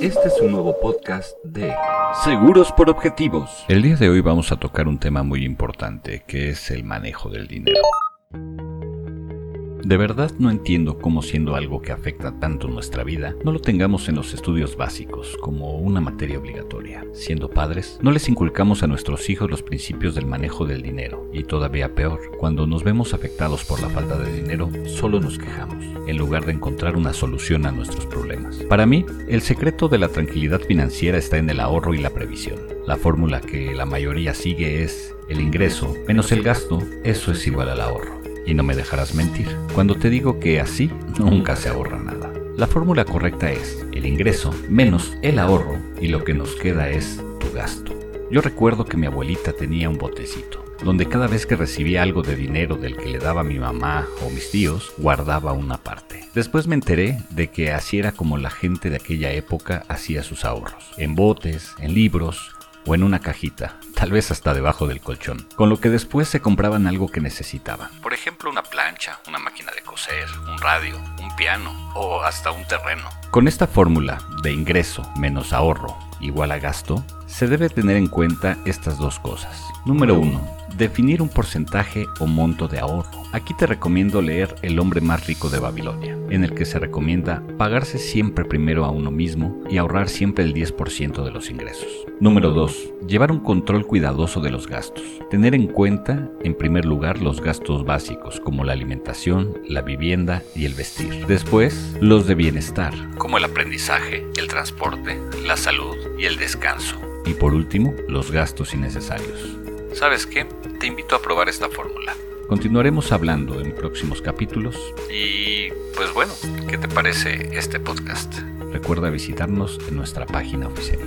Este es un nuevo podcast de Seguros por Objetivos. El día de hoy vamos a tocar un tema muy importante, que es el manejo del dinero. De verdad no entiendo cómo siendo algo que afecta tanto nuestra vida, no lo tengamos en los estudios básicos como una materia obligatoria. Siendo padres, no les inculcamos a nuestros hijos los principios del manejo del dinero. Y todavía peor, cuando nos vemos afectados por la falta de dinero, solo nos quejamos, en lugar de encontrar una solución a nuestros problemas. Para mí, el secreto de la tranquilidad financiera está en el ahorro y la previsión. La fórmula que la mayoría sigue es el ingreso menos el gasto, eso es igual al ahorro. Y no me dejarás mentir cuando te digo que así nunca se ahorra nada. La fórmula correcta es el ingreso menos el ahorro y lo que nos queda es tu gasto. Yo recuerdo que mi abuelita tenía un botecito, donde cada vez que recibía algo de dinero del que le daba mi mamá o mis tíos, guardaba una parte. Después me enteré de que así era como la gente de aquella época hacía sus ahorros, en botes, en libros o en una cajita, tal vez hasta debajo del colchón, con lo que después se compraban algo que necesitaban. Por ejemplo, una plancha, una máquina de coser, un radio, un piano o hasta un terreno. Con esta fórmula de ingreso menos ahorro igual a gasto, se debe tener en cuenta estas dos cosas. Número 1 Definir un porcentaje o monto de ahorro. Aquí te recomiendo leer El hombre más rico de Babilonia, en el que se recomienda pagarse siempre primero a uno mismo y ahorrar siempre el 10% de los ingresos. Número 2. Llevar un control cuidadoso de los gastos. Tener en cuenta, en primer lugar, los gastos básicos, como la alimentación, la vivienda y el vestir. Después, los de bienestar, como el aprendizaje, el transporte, la salud y el descanso. Y por último, los gastos innecesarios. ¿Sabes qué? Te invito a probar esta fórmula. Continuaremos hablando en próximos capítulos y pues bueno, ¿qué te parece este podcast? Recuerda visitarnos en nuestra página oficial.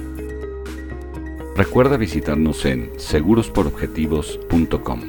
Recuerda visitarnos en segurosporobjetivos.com.